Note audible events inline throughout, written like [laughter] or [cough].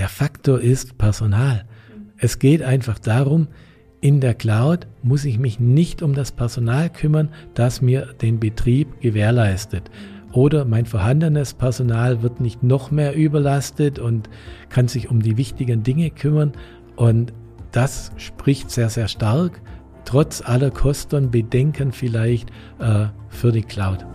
Der Faktor ist Personal. Es geht einfach darum, in der Cloud muss ich mich nicht um das Personal kümmern, das mir den Betrieb gewährleistet. Oder mein vorhandenes Personal wird nicht noch mehr überlastet und kann sich um die wichtigen Dinge kümmern. Und das spricht sehr, sehr stark, trotz aller Kosten Bedenken vielleicht äh, für die Cloud.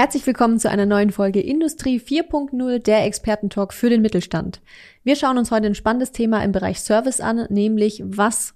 Herzlich willkommen zu einer neuen Folge Industrie 4.0, der Expertentalk für den Mittelstand. Wir schauen uns heute ein spannendes Thema im Bereich Service an, nämlich was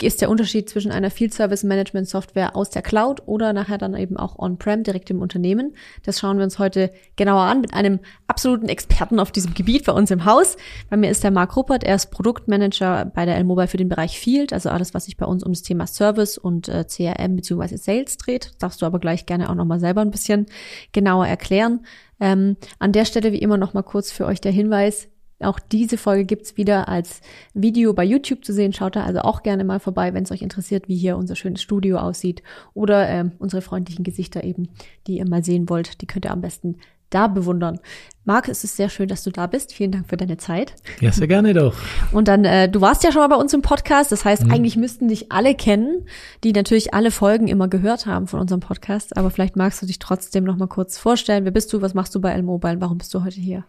ist der Unterschied zwischen einer Field Service Management Software aus der Cloud oder nachher dann eben auch on-prem direkt im Unternehmen. Das schauen wir uns heute genauer an mit einem absoluten Experten auf diesem Gebiet bei uns im Haus. Bei mir ist der Marc Ruppert, er ist Produktmanager bei der L-Mobile für den Bereich Field, also alles, was sich bei uns um das Thema Service und äh, CRM bzw. Sales dreht. Darfst du aber gleich gerne auch nochmal selber ein bisschen genauer erklären. Ähm, an der Stelle wie immer nochmal kurz für euch der Hinweis, auch diese Folge gibt's wieder als Video bei YouTube zu sehen. Schaut da also auch gerne mal vorbei, wenn es euch interessiert, wie hier unser schönes Studio aussieht. Oder ähm, unsere freundlichen Gesichter eben, die ihr mal sehen wollt. Die könnt ihr am besten da bewundern. Marc, es ist sehr schön, dass du da bist. Vielen Dank für deine Zeit. Ja, sehr gerne doch. Und dann, äh, du warst ja schon mal bei uns im Podcast. Das heißt, mhm. eigentlich müssten dich alle kennen, die natürlich alle Folgen immer gehört haben von unserem Podcast. Aber vielleicht magst du dich trotzdem noch mal kurz vorstellen. Wer bist du? Was machst du bei L-Mobile? Warum bist du heute hier?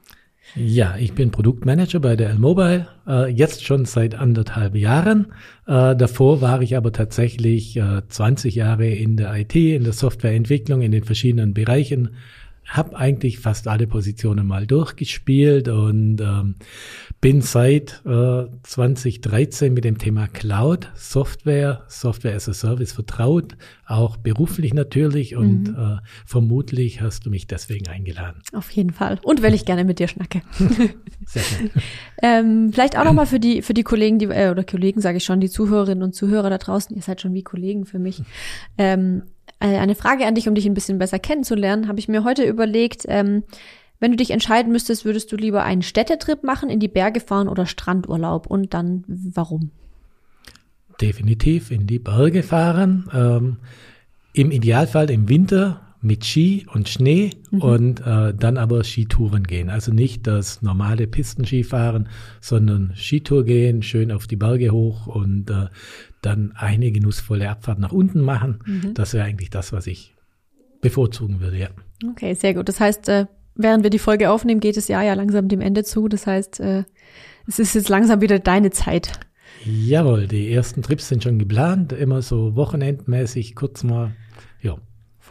Ja, ich bin Produktmanager bei der L-Mobile, äh, jetzt schon seit anderthalb Jahren. Äh, davor war ich aber tatsächlich äh, 20 Jahre in der IT, in der Softwareentwicklung, in den verschiedenen Bereichen habe eigentlich fast alle Positionen mal durchgespielt und ähm, bin seit äh, 2013 mit dem Thema Cloud, Software, Software as a Service vertraut, auch beruflich natürlich und mhm. äh, vermutlich hast du mich deswegen eingeladen. Auf jeden Fall und weil ich gerne mit dir schnacke. [laughs] Sehr gerne. [laughs] ähm, vielleicht auch nochmal für die für die Kollegen, die äh, oder Kollegen sage ich schon, die Zuhörerinnen und Zuhörer da draußen, ihr seid schon wie Kollegen für mich. Ähm, äh, eine Frage an dich, um dich ein bisschen besser kennenzulernen, habe ich mir heute überlegt, ähm, wenn du dich entscheiden müsstest, würdest du lieber einen Städtetrip machen, in die Berge fahren oder Strandurlaub und dann warum? Definitiv in die Berge fahren. Ähm, Im Idealfall im Winter mit Ski und Schnee mhm. und äh, dann aber Skitouren gehen. Also nicht das normale Pistenskifahren, sondern Skitour gehen, schön auf die Berge hoch und äh, dann eine genussvolle Abfahrt nach unten machen. Mhm. Das wäre eigentlich das, was ich bevorzugen würde, ja. Okay, sehr gut. Das heißt, äh, während wir die Folge aufnehmen, geht es ja ja langsam dem Ende zu. Das heißt, äh, es ist jetzt langsam wieder deine Zeit. Jawohl, die ersten Trips sind schon geplant, immer so wochenendmäßig kurz mal, ja.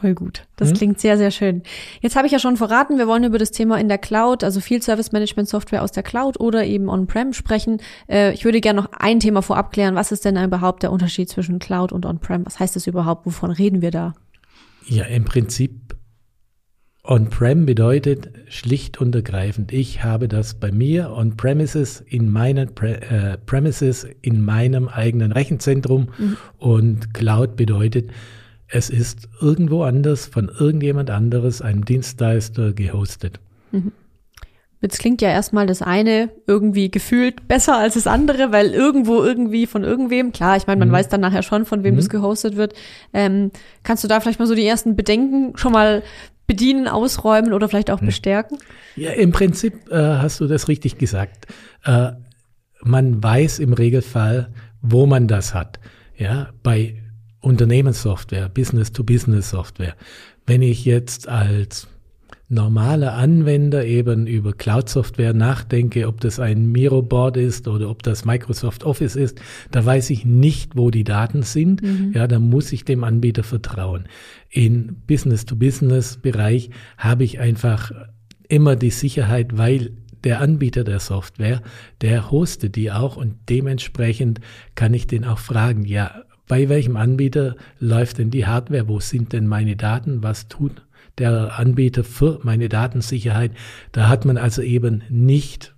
Voll gut. Das mhm. klingt sehr, sehr schön. Jetzt habe ich ja schon verraten, wir wollen über das Thema in der Cloud, also Field Service Management Software aus der Cloud oder eben On-Prem sprechen. Äh, ich würde gerne noch ein Thema vorab klären. Was ist denn überhaupt der Unterschied zwischen Cloud und On-Prem? Was heißt das überhaupt? Wovon reden wir da? Ja, im Prinzip On-Prem bedeutet schlicht und ergreifend, ich habe das bei mir on-premises in meinen Pre äh, Premises in meinem eigenen Rechenzentrum mhm. und Cloud bedeutet, es ist irgendwo anders von irgendjemand anderes, einem Dienstleister gehostet. Mhm. Jetzt klingt ja erstmal das eine irgendwie gefühlt besser als das andere, weil irgendwo irgendwie von irgendwem, klar, ich meine, man mhm. weiß dann nachher schon, von wem mhm. das gehostet wird. Ähm, kannst du da vielleicht mal so die ersten Bedenken schon mal bedienen, ausräumen oder vielleicht auch mhm. bestärken? Ja, im Prinzip äh, hast du das richtig gesagt. Äh, man weiß im Regelfall, wo man das hat. Ja, bei Unternehmenssoftware, Business-to-Business-Software. Wenn ich jetzt als normaler Anwender eben über Cloud-Software nachdenke, ob das ein Miro-Board ist oder ob das Microsoft Office ist, da weiß ich nicht, wo die Daten sind. Mhm. Ja, da muss ich dem Anbieter vertrauen. In Business-to-Business-Bereich habe ich einfach immer die Sicherheit, weil der Anbieter der Software, der hostet die auch und dementsprechend kann ich den auch fragen, ja, bei welchem Anbieter läuft denn die Hardware? Wo sind denn meine Daten? Was tut der Anbieter für meine Datensicherheit? Da hat man also eben nicht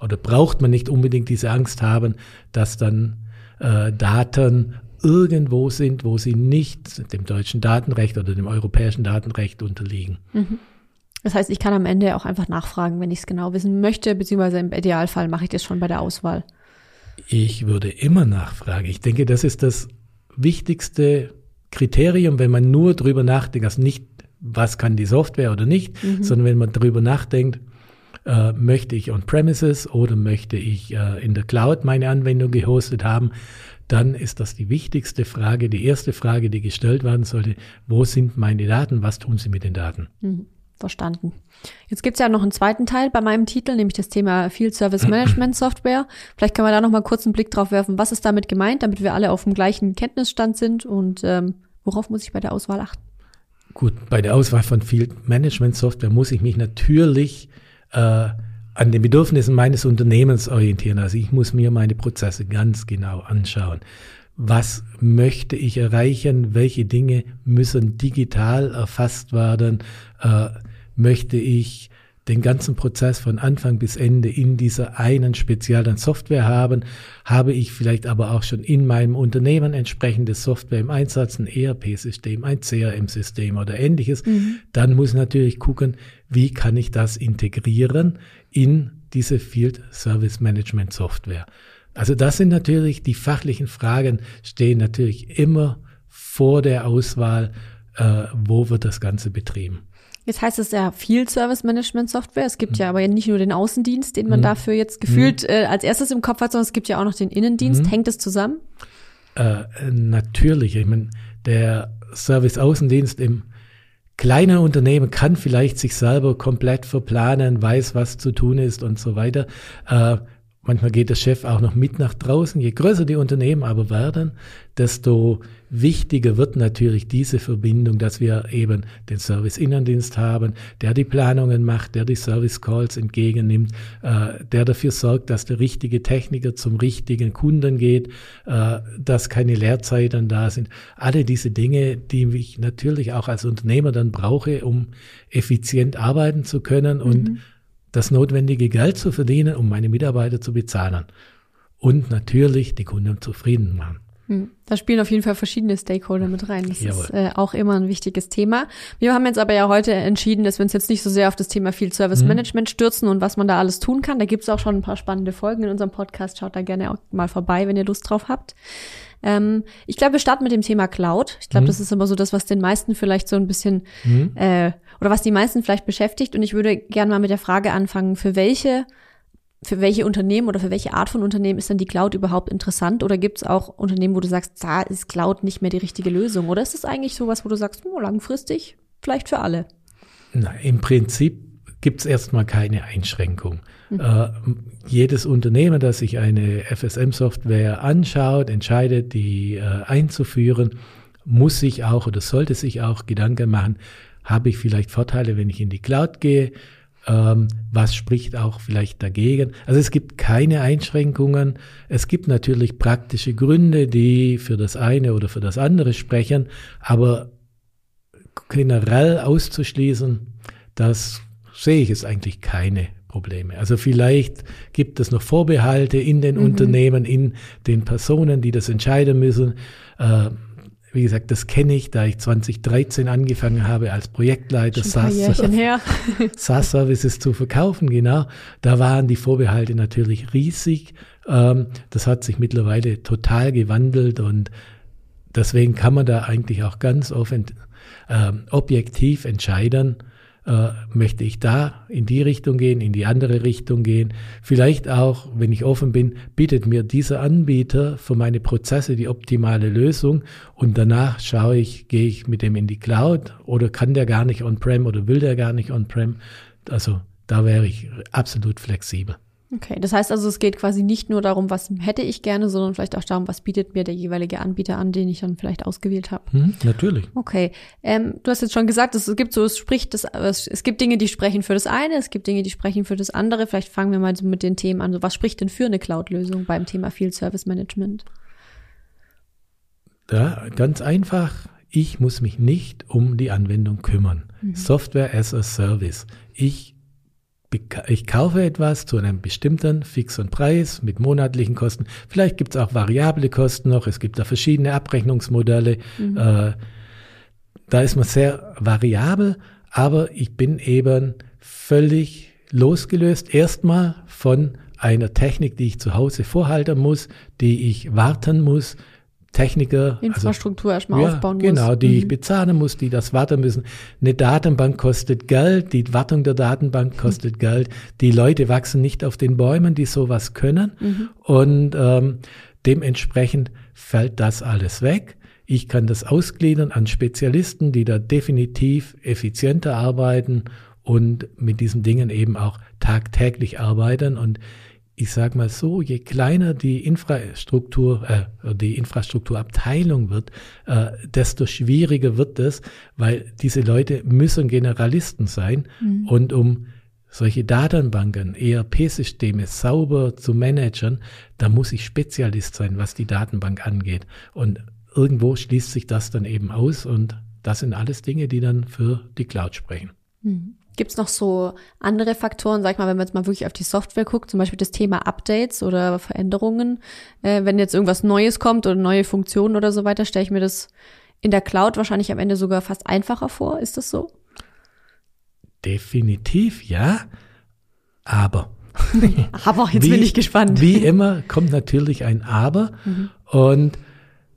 oder braucht man nicht unbedingt diese Angst haben, dass dann äh, Daten irgendwo sind, wo sie nicht dem deutschen Datenrecht oder dem europäischen Datenrecht unterliegen. Mhm. Das heißt, ich kann am Ende auch einfach nachfragen, wenn ich es genau wissen möchte, beziehungsweise im Idealfall mache ich das schon bei der Auswahl. Ich würde immer nachfragen. Ich denke, das ist das wichtigste Kriterium, wenn man nur drüber nachdenkt, also nicht, was kann die Software oder nicht, mhm. sondern wenn man drüber nachdenkt, äh, möchte ich on-premises oder möchte ich äh, in der Cloud meine Anwendung gehostet haben, dann ist das die wichtigste Frage, die erste Frage, die gestellt werden sollte. Wo sind meine Daten? Was tun sie mit den Daten? Mhm. Verstanden. Jetzt gibt's ja noch einen zweiten Teil bei meinem Titel, nämlich das Thema Field Service Management [clears throat] Software. Vielleicht können wir da noch mal kurz einen Blick drauf werfen, was ist damit gemeint, damit wir alle auf dem gleichen Kenntnisstand sind und ähm, worauf muss ich bei der Auswahl achten? Gut, bei der Auswahl von Field Management Software muss ich mich natürlich äh, an den Bedürfnissen meines Unternehmens orientieren. Also ich muss mir meine Prozesse ganz genau anschauen. Was möchte ich erreichen? Welche Dinge müssen digital erfasst werden? Äh, möchte ich den ganzen Prozess von Anfang bis Ende in dieser einen speziellen Software haben, habe ich vielleicht aber auch schon in meinem Unternehmen entsprechende Software im Einsatz, ein ERP-System, ein CRM-System oder ähnliches, mhm. dann muss natürlich gucken, wie kann ich das integrieren in diese Field Service Management Software. Also das sind natürlich die fachlichen Fragen, stehen natürlich immer vor der Auswahl, äh, wo wird das Ganze betrieben. Jetzt heißt es ja Field Service Management Software. Es gibt mhm. ja aber nicht nur den Außendienst, den man mhm. dafür jetzt gefühlt mhm. äh, als erstes im Kopf hat, sondern es gibt ja auch noch den Innendienst. Mhm. Hängt es zusammen? Äh, natürlich. Ich meine, der Service Außendienst im kleinen Unternehmen kann vielleicht sich selber komplett verplanen, weiß, was zu tun ist und so weiter. Äh, Manchmal geht der Chef auch noch mit nach draußen. Je größer die Unternehmen aber werden, desto wichtiger wird natürlich diese Verbindung, dass wir eben den Service-Innendienst haben, der die Planungen macht, der die Service-Calls entgegennimmt, äh, der dafür sorgt, dass der richtige Techniker zum richtigen Kunden geht, äh, dass keine Leerzeiten da sind. Alle diese Dinge, die ich natürlich auch als Unternehmer dann brauche, um effizient arbeiten zu können und mhm das notwendige Geld zu verdienen, um meine Mitarbeiter zu bezahlen. Und natürlich die Kunden zufrieden machen. Hm. Da spielen auf jeden Fall verschiedene Stakeholder mit rein. Das Jawohl. ist äh, auch immer ein wichtiges Thema. Wir haben jetzt aber ja heute entschieden, dass wir uns jetzt nicht so sehr auf das Thema Field Service mhm. Management stürzen und was man da alles tun kann. Da gibt's auch schon ein paar spannende Folgen in unserem Podcast. Schaut da gerne auch mal vorbei, wenn ihr Lust drauf habt. Ähm, ich glaube, wir starten mit dem Thema Cloud. Ich glaube, mhm. das ist immer so das, was den meisten vielleicht so ein bisschen mhm. äh, oder was die meisten vielleicht beschäftigt. Und ich würde gerne mal mit der Frage anfangen, für welche für welche Unternehmen oder für welche Art von Unternehmen ist denn die Cloud überhaupt interessant? Oder gibt es auch Unternehmen, wo du sagst, da ist Cloud nicht mehr die richtige Lösung? Oder ist es eigentlich sowas, wo du sagst, oh, langfristig vielleicht für alle? Na, im Prinzip gibt es erstmal keine Einschränkung. Mhm. Äh, jedes Unternehmen, das sich eine FSM-Software anschaut, entscheidet, die äh, einzuführen, muss sich auch oder sollte sich auch Gedanken machen, habe ich vielleicht Vorteile, wenn ich in die Cloud gehe? Ähm, was spricht auch vielleicht dagegen? Also es gibt keine Einschränkungen. Es gibt natürlich praktische Gründe, die für das eine oder für das andere sprechen, aber generell auszuschließen, das sehe ich es eigentlich keine Probleme. Also vielleicht gibt es noch Vorbehalte in den mhm. Unternehmen, in den Personen, die das entscheiden müssen. Äh, wie gesagt, das kenne ich, da ich 2013 angefangen habe als Projektleiter SaaS-Services [laughs] [laughs] zu verkaufen, genau. Da waren die Vorbehalte natürlich riesig. Ähm, das hat sich mittlerweile total gewandelt und deswegen kann man da eigentlich auch ganz offen, ähm, objektiv entscheiden, äh, möchte ich da in die Richtung gehen, in die andere Richtung gehen. Vielleicht auch, wenn ich offen bin, bietet mir dieser Anbieter für meine Prozesse die optimale Lösung und danach schaue ich, gehe ich mit dem in die Cloud oder kann der gar nicht on-prem oder will der gar nicht on-prem. Also da wäre ich absolut flexibel. Okay, das heißt also, es geht quasi nicht nur darum, was hätte ich gerne, sondern vielleicht auch darum, was bietet mir der jeweilige Anbieter an, den ich dann vielleicht ausgewählt habe. Hm, natürlich. Okay, ähm, du hast jetzt schon gesagt, es gibt so, es spricht, das, es gibt Dinge, die sprechen für das eine, es gibt Dinge, die sprechen für das andere. Vielleicht fangen wir mal so mit den Themen an. So, was spricht denn für eine Cloud-Lösung beim Thema Field Service Management? Ja, ganz einfach. Ich muss mich nicht um die Anwendung kümmern. Mhm. Software as a Service. Ich ich kaufe etwas zu einem bestimmten fixen Preis mit monatlichen Kosten. Vielleicht gibt es auch variable Kosten noch. Es gibt da verschiedene Abrechnungsmodelle. Mhm. Äh, da ist man sehr variabel, aber ich bin eben völlig losgelöst erstmal von einer Technik, die ich zu Hause vorhalten muss, die ich warten muss, Techniker. Also Infrastruktur also, erstmal ja, aufbauen muss. Genau, die mhm. ich bezahlen muss, die das warten müssen. Eine Datenbank kostet Geld, die Wartung der Datenbank mhm. kostet mhm. Geld. Die Leute wachsen nicht auf den Bäumen, die sowas können. Mhm. Und ähm, dementsprechend fällt das alles weg. Ich kann das ausgliedern an Spezialisten, die da definitiv effizienter arbeiten und mit diesen Dingen eben auch tagtäglich arbeiten. Und ich sage mal so, je kleiner die Infrastruktur, äh, die Infrastrukturabteilung wird, äh, desto schwieriger wird es, weil diese Leute müssen Generalisten sein mhm. und um solche Datenbanken, ERP-Systeme sauber zu managen, da muss ich Spezialist sein, was die Datenbank angeht. Und irgendwo schließt sich das dann eben aus und das sind alles Dinge, die dann für die Cloud sprechen. Mhm. Gibt es noch so andere Faktoren, sag ich mal, wenn man jetzt mal wirklich auf die Software guckt, zum Beispiel das Thema Updates oder Veränderungen, äh, wenn jetzt irgendwas Neues kommt oder neue Funktionen oder so weiter, stelle ich mir das in der Cloud wahrscheinlich am Ende sogar fast einfacher vor. Ist das so? Definitiv, ja. Aber. [laughs] aber, jetzt wie, bin ich gespannt. Wie immer kommt natürlich ein Aber. Mhm. Und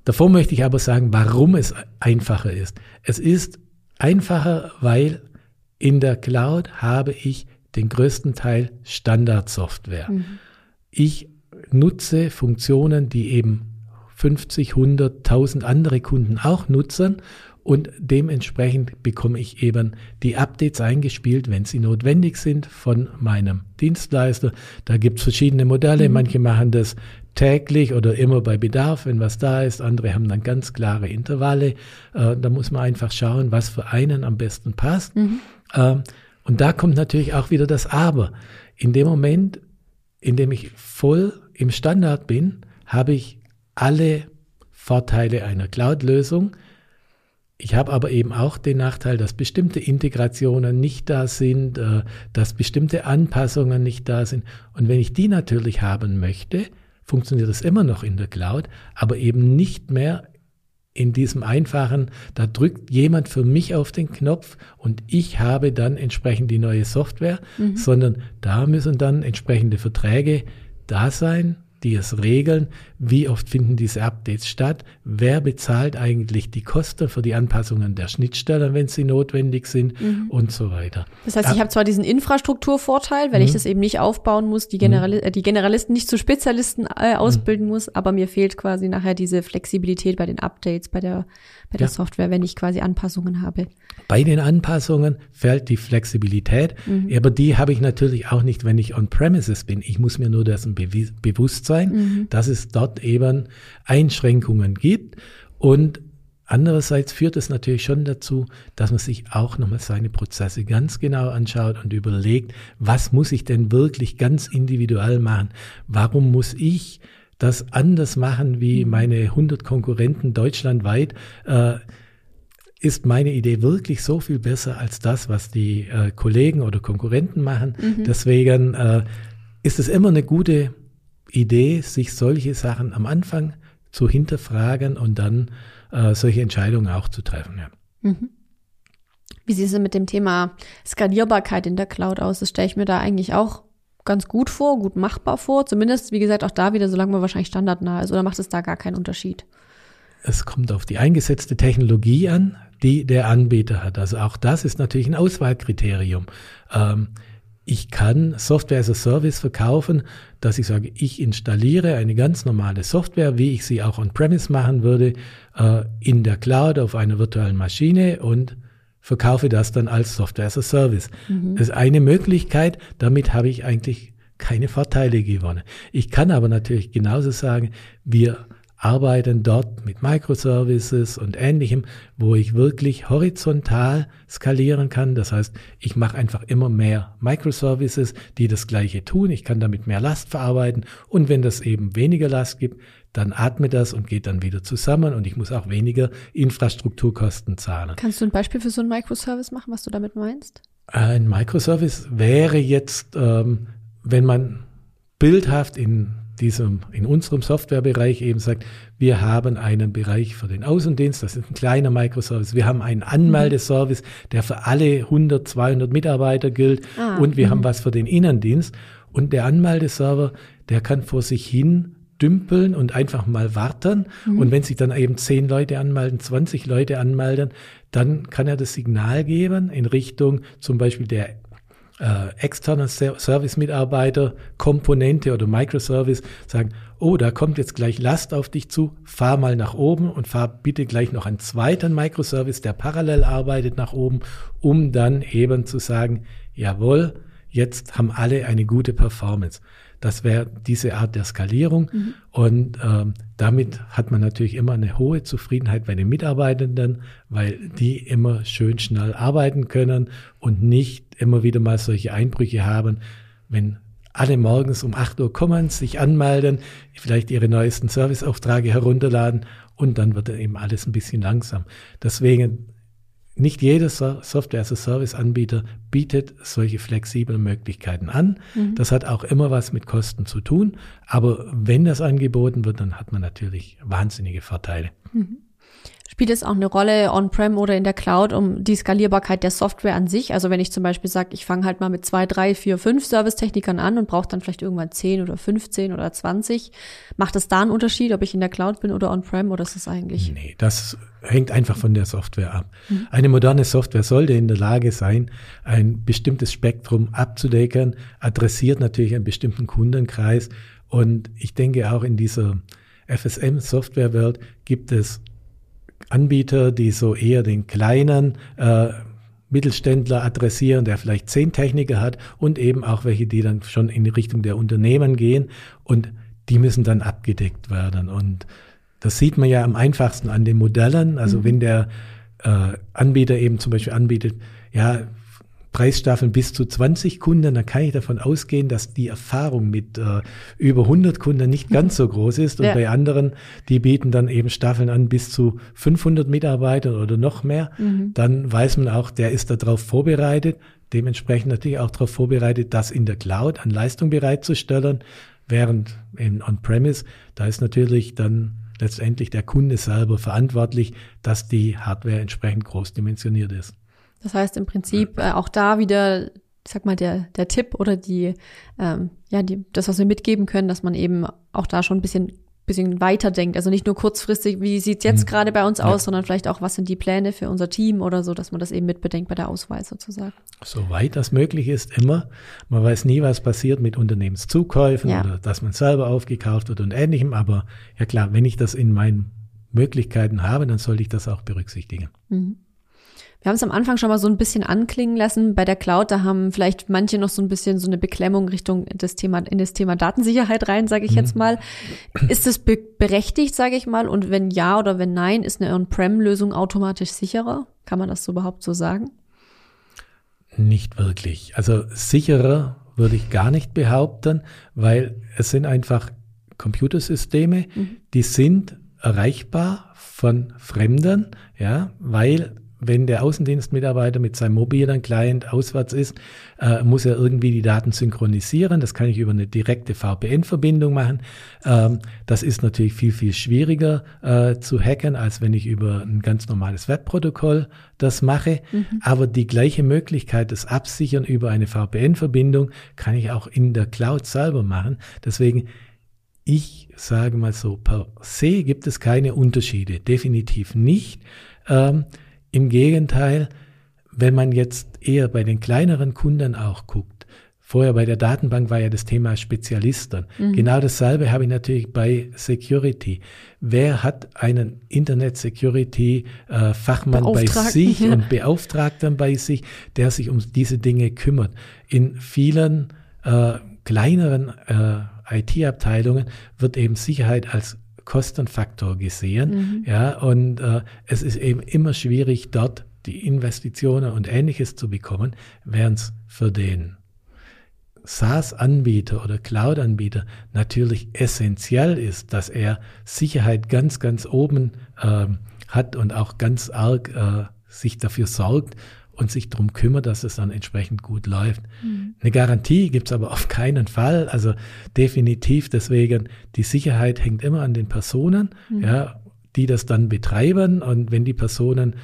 davor möchte ich aber sagen, warum es einfacher ist. Es ist einfacher, weil in der Cloud habe ich den größten Teil Standardsoftware. Mhm. Ich nutze Funktionen, die eben 50, 100, 1000 andere Kunden auch nutzen und dementsprechend bekomme ich eben die Updates eingespielt, wenn sie notwendig sind von meinem Dienstleister. Da gibt es verschiedene Modelle. Mhm. Manche machen das täglich oder immer bei Bedarf, wenn was da ist. Andere haben dann ganz klare Intervalle. Äh, da muss man einfach schauen, was für einen am besten passt. Mhm. Ähm, und da kommt natürlich auch wieder das Aber. In dem Moment, in dem ich voll im Standard bin, habe ich alle Vorteile einer Cloud-Lösung. Ich habe aber eben auch den Nachteil, dass bestimmte Integrationen nicht da sind, äh, dass bestimmte Anpassungen nicht da sind. Und wenn ich die natürlich haben möchte, funktioniert das immer noch in der Cloud, aber eben nicht mehr in diesem einfachen, da drückt jemand für mich auf den Knopf und ich habe dann entsprechend die neue Software, mhm. sondern da müssen dann entsprechende Verträge da sein, die es regeln, wie oft finden diese Updates statt, wer bezahlt eigentlich die Kosten für die Anpassungen der Schnittstellen, wenn sie notwendig sind mhm. und so weiter. Das heißt, ich habe zwar diesen Infrastrukturvorteil, weil mhm. ich das eben nicht aufbauen muss, die, Generali mhm. äh, die Generalisten nicht zu Spezialisten äh, ausbilden mhm. muss, aber mir fehlt quasi nachher diese Flexibilität bei den Updates, bei der bei der ja. Software, wenn ich quasi Anpassungen habe. Bei den Anpassungen fällt die Flexibilität, mhm. aber die habe ich natürlich auch nicht, wenn ich on-premises bin. Ich muss mir nur dessen bewusst sein, mhm. dass es dort eben Einschränkungen gibt und Andererseits führt es natürlich schon dazu, dass man sich auch nochmal seine Prozesse ganz genau anschaut und überlegt, was muss ich denn wirklich ganz individuell machen? Warum muss ich das anders machen wie mhm. meine 100 Konkurrenten deutschlandweit, äh, ist meine Idee wirklich so viel besser als das, was die äh, Kollegen oder Konkurrenten machen. Mhm. Deswegen äh, ist es immer eine gute Idee, sich solche Sachen am Anfang zu hinterfragen und dann äh, solche Entscheidungen auch zu treffen. Ja. Mhm. Wie sieht es mit dem Thema Skalierbarkeit in der Cloud aus? Das stelle ich mir da eigentlich auch ganz gut vor, gut machbar vor. Zumindest, wie gesagt, auch da wieder, solange man wahrscheinlich standardnah ist. Oder macht es da gar keinen Unterschied? Es kommt auf die eingesetzte Technologie an, die der Anbieter hat. Also auch das ist natürlich ein Auswahlkriterium. Ähm, ich kann Software as a Service verkaufen, dass ich sage, ich installiere eine ganz normale Software, wie ich sie auch on-premise machen würde, äh, in der Cloud auf einer virtuellen Maschine und verkaufe das dann als Software as a Service. Mhm. Das ist eine Möglichkeit, damit habe ich eigentlich keine Vorteile gewonnen. Ich kann aber natürlich genauso sagen, wir arbeiten dort mit Microservices und ähnlichem, wo ich wirklich horizontal skalieren kann. Das heißt, ich mache einfach immer mehr Microservices, die das gleiche tun. Ich kann damit mehr Last verarbeiten und wenn das eben weniger Last gibt, dann atmet das und geht dann wieder zusammen und ich muss auch weniger Infrastrukturkosten zahlen. Kannst du ein Beispiel für so einen Microservice machen, was du damit meinst? Ein Microservice wäre jetzt, ähm, wenn man bildhaft in diesem, in unserem Softwarebereich eben sagt, wir haben einen Bereich für den Außendienst, das ist ein kleiner Microservice. Wir haben einen Anmeldeservice, der für alle 100, 200 Mitarbeiter gilt ah, und wir mh. haben was für den Innendienst. Und der Anmeldeserver, der kann vor sich hin dümpeln und einfach mal warten. Mhm. Und wenn sich dann eben zehn Leute anmelden, 20 Leute anmelden, dann kann er das Signal geben in Richtung zum Beispiel der äh, externen Service-Mitarbeiter, Komponente oder Microservice, sagen, oh, da kommt jetzt gleich Last auf dich zu, fahr mal nach oben und fahr bitte gleich noch einen zweiten Microservice, der parallel arbeitet nach oben, um dann eben zu sagen, jawohl, jetzt haben alle eine gute Performance. Das wäre diese Art der Skalierung. Mhm. Und ähm, damit hat man natürlich immer eine hohe Zufriedenheit bei den Mitarbeitenden, weil die immer schön schnell arbeiten können und nicht immer wieder mal solche Einbrüche haben, wenn alle morgens um 8 Uhr kommen, sich anmelden, vielleicht ihre neuesten Serviceaufträge herunterladen und dann wird eben alles ein bisschen langsam. Deswegen nicht jeder Software-as-a-Service-Anbieter bietet solche flexiblen Möglichkeiten an. Mhm. Das hat auch immer was mit Kosten zu tun. Aber wenn das angeboten wird, dann hat man natürlich wahnsinnige Vorteile. Mhm. Spielt es auch eine Rolle on-prem oder in der Cloud um die Skalierbarkeit der Software an sich? Also wenn ich zum Beispiel sage, ich fange halt mal mit zwei, drei, vier, fünf Servicetechnikern an und brauche dann vielleicht irgendwann zehn oder 15 oder 20, macht es da einen Unterschied, ob ich in der Cloud bin oder on-prem oder ist es eigentlich? Nee, das hängt einfach von der Software ab. Mhm. Eine moderne Software sollte in der Lage sein, ein bestimmtes Spektrum abzudecken, adressiert natürlich einen bestimmten Kundenkreis und ich denke auch in dieser FSM-Software-Welt gibt es Anbieter, die so eher den kleinen äh, Mittelständler adressieren, der vielleicht zehn Techniker hat und eben auch welche, die dann schon in die Richtung der Unternehmen gehen und die müssen dann abgedeckt werden. Und das sieht man ja am einfachsten an den Modellen. Also mhm. wenn der äh, Anbieter eben zum Beispiel anbietet, ja, Preisstaffeln bis zu 20 Kunden, dann kann ich davon ausgehen, dass die Erfahrung mit äh, über 100 Kunden nicht [laughs] ganz so groß ist. Und ja. bei anderen, die bieten dann eben Staffeln an bis zu 500 Mitarbeitern oder noch mehr. Mhm. Dann weiß man auch, der ist darauf vorbereitet, dementsprechend natürlich auch darauf vorbereitet, das in der Cloud an Leistung bereitzustellen, während in On-Premise, da ist natürlich dann letztendlich der Kunde selber verantwortlich, dass die Hardware entsprechend groß dimensioniert ist. Das heißt im Prinzip äh, auch da wieder, ich sag mal, der, der Tipp oder die, ähm, ja, die, das, was wir mitgeben können, dass man eben auch da schon ein bisschen bisschen weiterdenkt. Also nicht nur kurzfristig, wie sieht's jetzt mhm. gerade bei uns ja. aus, sondern vielleicht auch, was sind die Pläne für unser Team oder so, dass man das eben mitbedenkt bei der Auswahl sozusagen. Soweit das möglich ist, immer. Man weiß nie, was passiert mit Unternehmenszukäufen ja. oder dass man selber aufgekauft wird und ähnlichem. Aber ja klar, wenn ich das in meinen Möglichkeiten habe, dann sollte ich das auch berücksichtigen. Mhm. Wir haben es am Anfang schon mal so ein bisschen anklingen lassen. Bei der Cloud, da haben vielleicht manche noch so ein bisschen so eine Beklemmung Richtung das Thema, in das Thema Datensicherheit rein, sage ich mhm. jetzt mal. Ist das be berechtigt, sage ich mal? Und wenn ja oder wenn nein, ist eine On-Prem-Lösung automatisch sicherer? Kann man das so überhaupt so sagen? Nicht wirklich. Also sicherer würde ich gar nicht behaupten, weil es sind einfach Computersysteme, mhm. die sind erreichbar von Fremden, ja, weil wenn der Außendienstmitarbeiter mit seinem mobilen Client auswärts ist, äh, muss er irgendwie die Daten synchronisieren. Das kann ich über eine direkte VPN-Verbindung machen. Ähm, das ist natürlich viel, viel schwieriger äh, zu hacken, als wenn ich über ein ganz normales Webprotokoll das mache. Mhm. Aber die gleiche Möglichkeit, das Absichern über eine VPN-Verbindung, kann ich auch in der Cloud selber machen. Deswegen ich sage mal so, per se gibt es keine Unterschiede, definitiv nicht. Ähm, im Gegenteil, wenn man jetzt eher bei den kleineren Kunden auch guckt, vorher bei der Datenbank war ja das Thema Spezialisten. Mhm. Genau dasselbe habe ich natürlich bei Security. Wer hat einen Internet Security äh, Fachmann bei sich ja. und Beauftragten bei sich, der sich um diese Dinge kümmert? In vielen äh, kleineren äh, IT-Abteilungen wird eben Sicherheit als Kostenfaktor gesehen. Mhm. Ja, und äh, es ist eben immer schwierig, dort die Investitionen und ähnliches zu bekommen, während es für den SaaS-Anbieter oder Cloud-Anbieter natürlich essentiell ist, dass er Sicherheit ganz, ganz oben äh, hat und auch ganz arg äh, sich dafür sorgt, und sich darum kümmert, dass es dann entsprechend gut läuft. Mhm. Eine Garantie gibt's aber auf keinen Fall. Also definitiv deswegen, die Sicherheit hängt immer an den Personen, mhm. ja, die das dann betreiben. Und wenn die Personen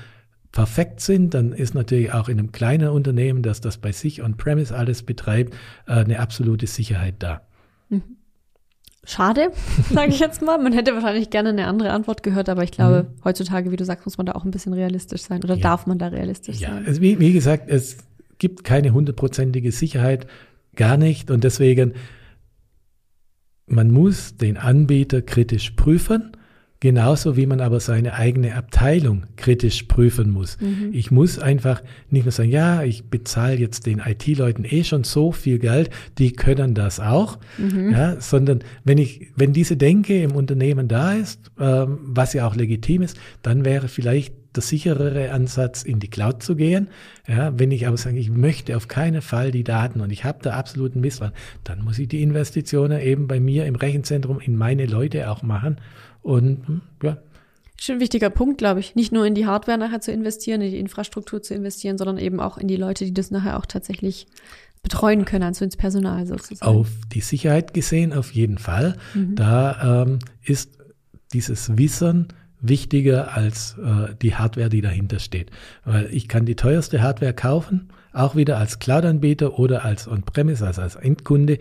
perfekt sind, dann ist natürlich auch in einem kleinen Unternehmen, das das bei sich on-premise alles betreibt, äh, eine absolute Sicherheit da. Mhm. Schade, [laughs] sage ich jetzt mal. Man hätte wahrscheinlich gerne eine andere Antwort gehört, aber ich glaube, mhm. heutzutage, wie du sagst, muss man da auch ein bisschen realistisch sein oder ja. darf man da realistisch ja. sein? Ja, also wie, wie gesagt, es gibt keine hundertprozentige Sicherheit, gar nicht. Und deswegen, man muss den Anbieter kritisch prüfen Genauso wie man aber seine eigene Abteilung kritisch prüfen muss. Mhm. Ich muss einfach nicht nur sagen, ja, ich bezahle jetzt den IT-Leuten eh schon so viel Geld, die können das auch, mhm. ja, sondern wenn ich, wenn diese Denke im Unternehmen da ist, ähm, was ja auch legitim ist, dann wäre vielleicht der sicherere Ansatz, in die Cloud zu gehen. Ja, wenn ich aber sage, ich möchte auf keinen Fall die Daten und ich habe da absoluten Missfall, dann muss ich die Investitionen eben bei mir im Rechenzentrum in meine Leute auch machen und ja. Schon ein wichtiger Punkt, glaube ich. Nicht nur in die Hardware nachher zu investieren, in die Infrastruktur zu investieren, sondern eben auch in die Leute, die das nachher auch tatsächlich betreuen können, also ins Personal sozusagen. Auf die Sicherheit gesehen, auf jeden Fall. Mhm. Da ähm, ist dieses Wissen wichtiger als äh, die Hardware, die dahinter steht. Weil ich kann die teuerste Hardware kaufen, auch wieder als Cloud-Anbieter oder als On-Premise, also als Endkunde.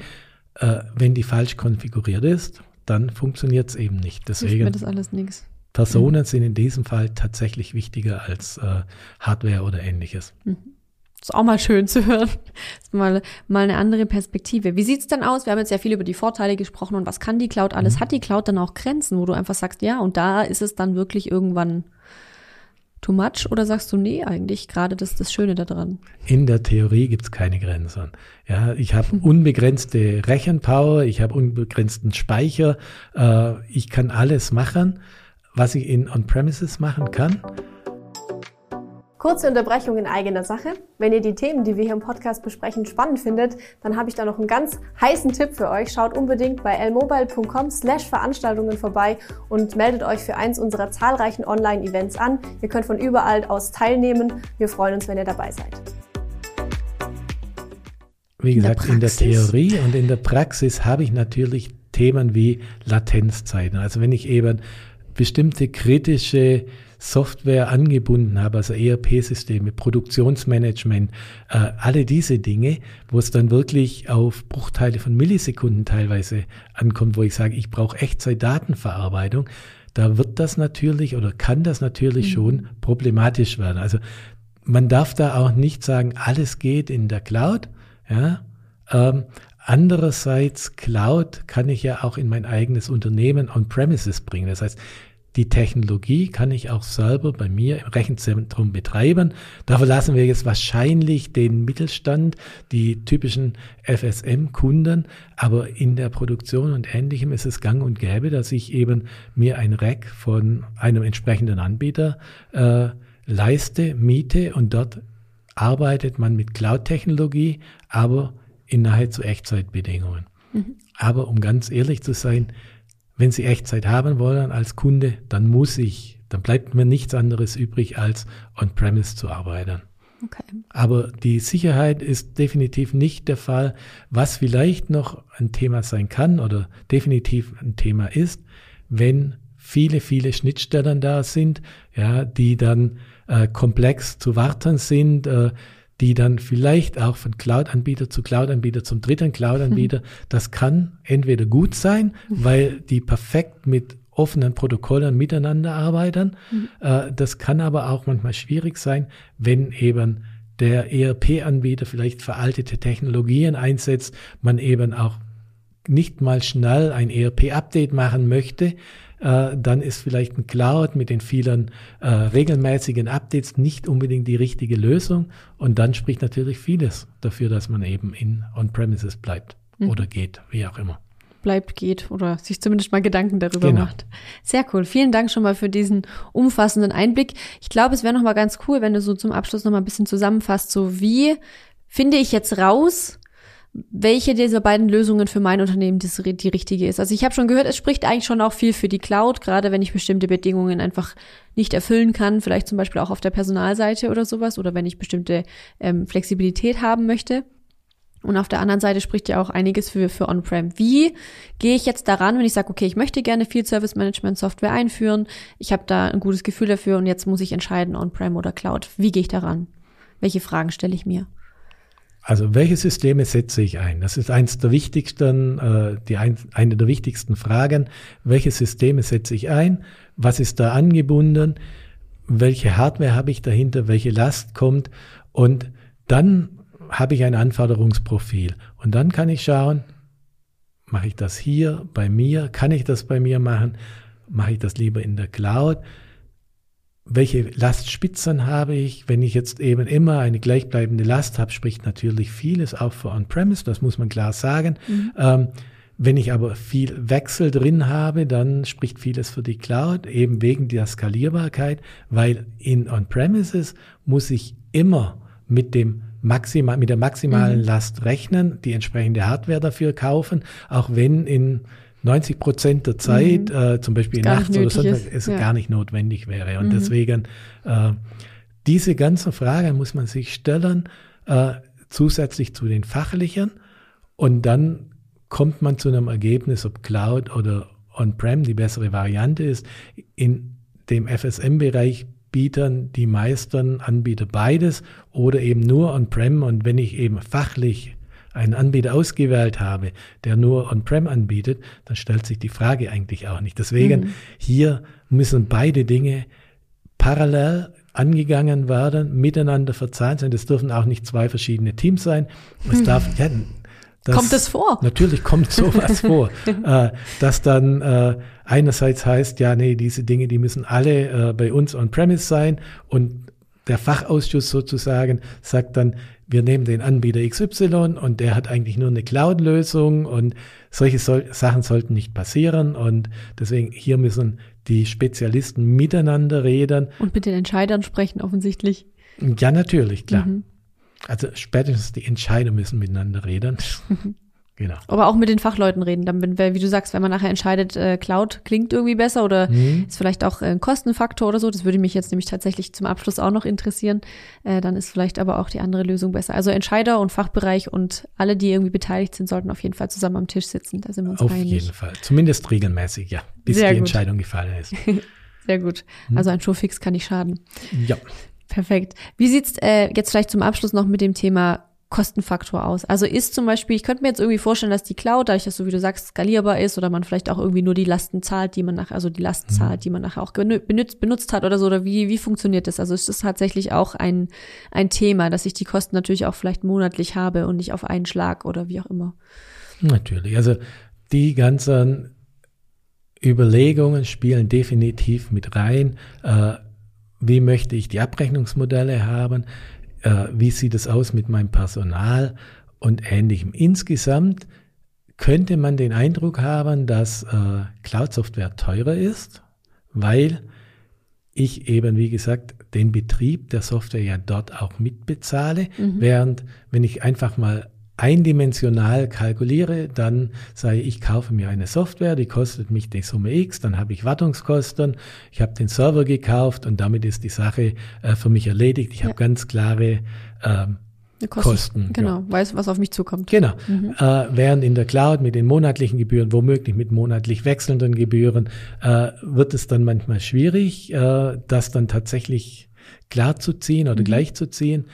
Äh, wenn die falsch konfiguriert ist, dann funktioniert es eben nicht. Deswegen mir das alles nichts. Personen mhm. sind in diesem Fall tatsächlich wichtiger als äh, Hardware oder ähnliches. Mhm. Ist auch mal schön zu hören. [laughs] Ist mal, mal eine andere Perspektive. Wie sieht's denn aus? Wir haben jetzt ja viel über die Vorteile gesprochen und was kann die Cloud alles? Mhm. Hat die Cloud dann auch Grenzen, wo du einfach sagst, ja, und da ist es dann wirklich irgendwann too much oder sagst du, nee, eigentlich gerade das ist das Schöne daran? In der Theorie gibt's keine Grenzen. Ja, ich habe hm. unbegrenzte Rechenpower, ich habe unbegrenzten Speicher, äh, ich kann alles machen, was ich in On-Premises machen kann. Kurze Unterbrechung in eigener Sache. Wenn ihr die Themen, die wir hier im Podcast besprechen, spannend findet, dann habe ich da noch einen ganz heißen Tipp für euch. Schaut unbedingt bei lmobile.com slash Veranstaltungen vorbei und meldet euch für eins unserer zahlreichen Online-Events an. Ihr könnt von überall aus teilnehmen. Wir freuen uns, wenn ihr dabei seid. Wie gesagt, in der, in der Theorie und in der Praxis habe ich natürlich Themen wie Latenzzeiten. Also wenn ich eben bestimmte kritische Software angebunden habe, also ERP-Systeme, Produktionsmanagement, äh, alle diese Dinge, wo es dann wirklich auf Bruchteile von Millisekunden teilweise ankommt, wo ich sage, ich brauche Echtzeit-Datenverarbeitung, da wird das natürlich oder kann das natürlich mhm. schon problematisch werden. Also man darf da auch nicht sagen, alles geht in der Cloud. Ja, ähm, Andererseits, Cloud kann ich ja auch in mein eigenes Unternehmen on-premises bringen. Das heißt, die Technologie kann ich auch selber bei mir im Rechenzentrum betreiben. Da verlassen wir jetzt wahrscheinlich den Mittelstand, die typischen FSM-Kunden, aber in der Produktion und Ähnlichem ist es gang und gäbe, dass ich eben mir ein Rack von einem entsprechenden Anbieter äh, leiste, miete und dort arbeitet man mit Cloud-Technologie, aber in nahezu Echtzeitbedingungen. Mhm. Aber um ganz ehrlich zu sein, wenn Sie Echtzeit haben wollen als Kunde, dann muss ich, dann bleibt mir nichts anderes übrig, als on-premise zu arbeiten. Okay. Aber die Sicherheit ist definitiv nicht der Fall. Was vielleicht noch ein Thema sein kann oder definitiv ein Thema ist, wenn viele, viele Schnittstellen da sind, ja, die dann äh, komplex zu warten sind, äh, die dann vielleicht auch von Cloud-Anbieter zu Cloud-Anbieter zum dritten Cloud-Anbieter, [laughs] das kann entweder gut sein, mhm. weil die perfekt mit offenen Protokollen miteinander arbeiten. Mhm. Äh, das kann aber auch manchmal schwierig sein, wenn eben der ERP-Anbieter vielleicht veraltete Technologien einsetzt, man eben auch nicht mal schnell ein ERP-Update machen möchte, äh, dann ist vielleicht ein Cloud mit den vielen äh, regelmäßigen Updates nicht unbedingt die richtige Lösung. Und dann spricht natürlich vieles dafür, dass man eben in On-Premises bleibt mhm. oder geht, wie auch immer bleibt, geht oder sich zumindest mal Gedanken darüber genau. macht. Sehr cool. Vielen Dank schon mal für diesen umfassenden Einblick. Ich glaube, es wäre noch mal ganz cool, wenn du so zum Abschluss noch mal ein bisschen zusammenfasst, so wie finde ich jetzt raus, welche dieser beiden Lösungen für mein Unternehmen die, die richtige ist. Also ich habe schon gehört, es spricht eigentlich schon auch viel für die Cloud, gerade wenn ich bestimmte Bedingungen einfach nicht erfüllen kann, vielleicht zum Beispiel auch auf der Personalseite oder sowas, oder wenn ich bestimmte ähm, Flexibilität haben möchte. Und auf der anderen Seite spricht ja auch einiges für, für On-Prem. Wie gehe ich jetzt daran, wenn ich sage, okay, ich möchte gerne Field Service Management Software einführen, ich habe da ein gutes Gefühl dafür und jetzt muss ich entscheiden, On-Prem oder Cloud. Wie gehe ich daran? Welche Fragen stelle ich mir? Also welche Systeme setze ich ein? Das ist eins der wichtigsten, äh, die ein, eine der wichtigsten Fragen. Welche Systeme setze ich ein? Was ist da angebunden? Welche Hardware habe ich dahinter? Welche Last kommt? Und dann habe ich ein Anforderungsprofil. Und dann kann ich schauen, mache ich das hier bei mir? Kann ich das bei mir machen? Mache ich das lieber in der Cloud? Welche Lastspitzen habe ich? Wenn ich jetzt eben immer eine gleichbleibende Last habe, spricht natürlich vieles auch für On-Premise, das muss man klar sagen. Mhm. Ähm, wenn ich aber viel Wechsel drin habe, dann spricht vieles für die Cloud, eben wegen der Skalierbarkeit, weil in On-Premises muss ich immer mit dem maximal, mit der maximalen mhm. Last rechnen, die entsprechende Hardware dafür kaufen, auch wenn in 90 Prozent der Zeit, mhm. äh, zum Beispiel nachts oder Sonntag, es ja. gar nicht notwendig wäre. Und mhm. deswegen, äh, diese ganzen Fragen muss man sich stellen, äh, zusätzlich zu den fachlichen. Und dann kommt man zu einem Ergebnis, ob Cloud oder On-Prem die bessere Variante ist. In dem FSM-Bereich bieten die meisten Anbieter beides oder eben nur On-Prem. Und wenn ich eben fachlich einen Anbieter ausgewählt habe, der nur On-Prem anbietet, dann stellt sich die Frage eigentlich auch nicht. Deswegen mhm. hier müssen beide Dinge parallel angegangen werden, miteinander verzahnt sein. Das dürfen auch nicht zwei verschiedene Teams sein. Es darf, ja, das, kommt es vor? Natürlich kommt sowas vor, [laughs] äh, dass dann äh, einerseits heißt, ja, nee, diese Dinge, die müssen alle äh, bei uns on-premise sein und der Fachausschuss sozusagen sagt dann, wir nehmen den Anbieter XY und der hat eigentlich nur eine Cloud-Lösung und solche soll, Sachen sollten nicht passieren und deswegen hier müssen die Spezialisten miteinander reden. Und mit den Entscheidern sprechen offensichtlich. Ja, natürlich, klar. Mhm. Also spätestens die Entscheider müssen miteinander reden. [laughs] Genau. Aber auch mit den Fachleuten reden, dann, wie du sagst, wenn man nachher entscheidet, äh, Cloud klingt irgendwie besser oder mhm. ist vielleicht auch äh, ein Kostenfaktor oder so, das würde mich jetzt nämlich tatsächlich zum Abschluss auch noch interessieren, äh, dann ist vielleicht aber auch die andere Lösung besser. Also Entscheider und Fachbereich und alle, die irgendwie beteiligt sind, sollten auf jeden Fall zusammen am Tisch sitzen, da sind wir uns Auf einig. jeden Fall, zumindest regelmäßig, ja, bis Sehr die gut. Entscheidung gefallen ist. [laughs] Sehr gut, mhm. also ein Showfix kann nicht schaden. Ja. Perfekt. Wie sieht's äh, jetzt vielleicht zum Abschluss noch mit dem Thema Kostenfaktor aus? Also ist zum Beispiel, ich könnte mir jetzt irgendwie vorstellen, dass die Cloud, dadurch, dass so wie du sagst, skalierbar ist oder man vielleicht auch irgendwie nur die Lasten zahlt, die man nach, also die Lasten mhm. zahlt, die man nachher auch benutzt, benutzt hat oder so, oder wie, wie funktioniert das? Also ist das tatsächlich auch ein, ein Thema, dass ich die Kosten natürlich auch vielleicht monatlich habe und nicht auf einen Schlag oder wie auch immer? Natürlich. Also die ganzen Überlegungen spielen definitiv mit rein. Äh, wie möchte ich die Abrechnungsmodelle haben? Äh, wie sieht es aus mit meinem Personal und ähnlichem. Insgesamt könnte man den Eindruck haben, dass äh, Cloud-Software teurer ist, weil ich eben, wie gesagt, den Betrieb der Software ja dort auch mitbezahle, mhm. während wenn ich einfach mal eindimensional kalkuliere, dann ich, ich kaufe mir eine Software, die kostet mich die Summe X, dann habe ich Wartungskosten, ich habe den Server gekauft und damit ist die Sache äh, für mich erledigt. Ich ja. habe ganz klare ähm, Kosten, Kosten. Genau, ja. weiß, was auf mich zukommt. Genau. Mhm. Äh, während in der Cloud mit den monatlichen Gebühren, womöglich mit monatlich wechselnden Gebühren, äh, wird es dann manchmal schwierig, äh, das dann tatsächlich klar zu ziehen oder mhm. gleich zu ziehen.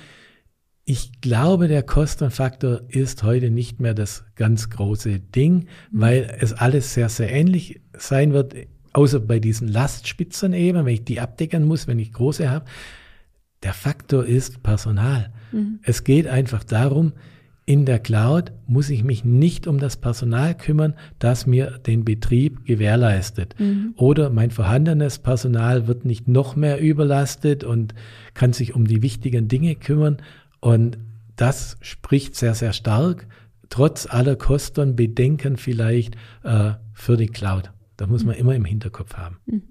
Ich glaube, der Kostenfaktor ist heute nicht mehr das ganz große Ding, weil es alles sehr, sehr ähnlich sein wird, außer bei diesen Lastspitzen eben, wenn ich die abdecken muss, wenn ich große habe. Der Faktor ist Personal. Mhm. Es geht einfach darum, in der Cloud muss ich mich nicht um das Personal kümmern, das mir den Betrieb gewährleistet. Mhm. Oder mein vorhandenes Personal wird nicht noch mehr überlastet und kann sich um die wichtigen Dinge kümmern, und das spricht sehr, sehr stark, trotz aller Kosten, Bedenken vielleicht äh, für die Cloud. Das muss man immer im Hinterkopf haben. Mhm.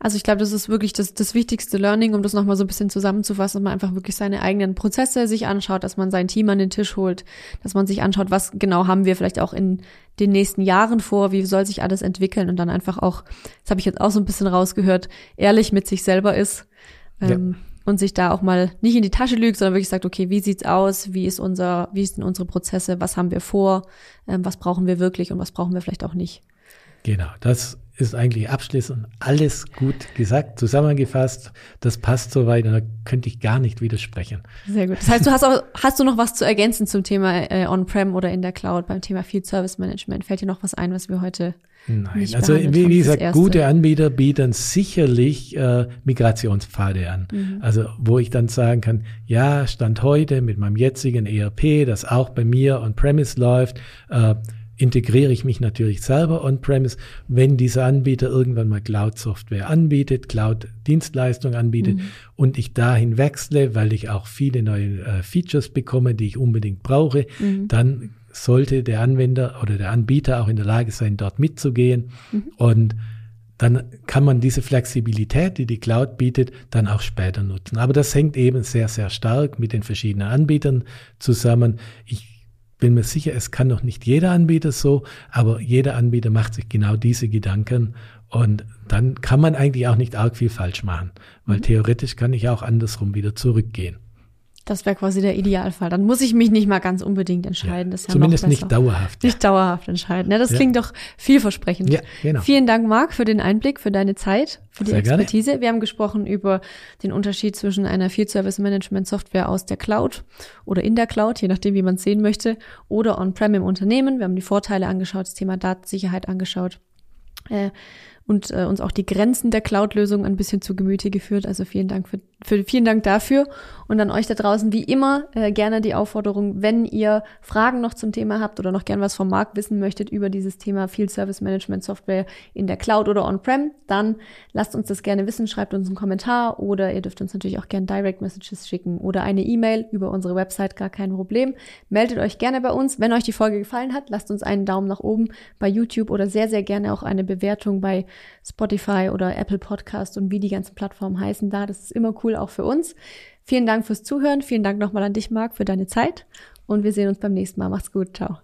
Also ich glaube, das ist wirklich das, das wichtigste Learning, um das nochmal so ein bisschen zusammenzufassen, dass man einfach wirklich seine eigenen Prozesse sich anschaut, dass man sein Team an den Tisch holt, dass man sich anschaut, was genau haben wir vielleicht auch in den nächsten Jahren vor, wie soll sich alles entwickeln und dann einfach auch, das habe ich jetzt auch so ein bisschen rausgehört, ehrlich mit sich selber ist. Ähm, ja und sich da auch mal nicht in die Tasche lügt, sondern wirklich sagt, okay, wie sieht's aus? Wie ist unser, wie sind unsere Prozesse? Was haben wir vor? Ähm, was brauchen wir wirklich und was brauchen wir vielleicht auch nicht? Genau, das ist eigentlich abschließend alles gut gesagt, zusammengefasst. Das passt soweit und da könnte ich gar nicht widersprechen. Sehr gut. Das heißt, du hast auch, hast du noch was zu ergänzen zum Thema äh, On-Prem oder in der Cloud beim Thema Field Service Management? Fällt dir noch was ein, was wir heute Nein, also wie, wie gesagt, gute Anbieter bieten sicherlich äh, Migrationspfade an. Mhm. Also wo ich dann sagen kann, ja, Stand heute mit meinem jetzigen ERP, das auch bei mir on-premise läuft, äh, integriere ich mich natürlich selber on-premise. Wenn dieser Anbieter irgendwann mal Cloud-Software anbietet, Cloud-Dienstleistung anbietet mhm. und ich dahin wechsle, weil ich auch viele neue äh, Features bekomme, die ich unbedingt brauche, mhm. dann sollte der Anwender oder der Anbieter auch in der Lage sein, dort mitzugehen mhm. und dann kann man diese Flexibilität, die die Cloud bietet, dann auch später nutzen. Aber das hängt eben sehr, sehr stark mit den verschiedenen Anbietern zusammen. Ich bin mir sicher, es kann noch nicht jeder Anbieter so, aber jeder Anbieter macht sich genau diese Gedanken und dann kann man eigentlich auch nicht arg viel falsch machen, weil mhm. theoretisch kann ich auch andersrum wieder zurückgehen. Das wäre quasi der Idealfall. Dann muss ich mich nicht mal ganz unbedingt entscheiden. Ja, das ist ja zumindest nicht dauerhaft. Nicht dauerhaft entscheiden. Ja, das ja. klingt doch vielversprechend. Ja, genau. Vielen Dank, Marc, für den Einblick, für deine Zeit, für die Sehr Expertise. Gerne. Wir haben gesprochen über den Unterschied zwischen einer Field Service Management Software aus der Cloud oder in der Cloud, je nachdem, wie man es sehen möchte, oder on-prem im Unternehmen. Wir haben die Vorteile angeschaut, das Thema Datensicherheit angeschaut. Äh, und äh, uns auch die Grenzen der Cloud-Lösung ein bisschen zu Gemüte geführt. Also vielen Dank für, für vielen Dank dafür und an euch da draußen wie immer äh, gerne die Aufforderung, wenn ihr Fragen noch zum Thema habt oder noch gern was vom Markt wissen möchtet über dieses Thema Field Service Management Software in der Cloud oder on-prem, dann lasst uns das gerne wissen, schreibt uns einen Kommentar oder ihr dürft uns natürlich auch gerne Direct Messages schicken oder eine E-Mail über unsere Website, gar kein Problem. Meldet euch gerne bei uns. Wenn euch die Folge gefallen hat, lasst uns einen Daumen nach oben bei YouTube oder sehr, sehr gerne auch eine Bewertung bei Spotify oder Apple Podcast und wie die ganzen Plattformen heißen da. Das ist immer cool, auch für uns. Vielen Dank fürs Zuhören. Vielen Dank nochmal an dich, Marc, für deine Zeit. Und wir sehen uns beim nächsten Mal. Macht's gut. Ciao.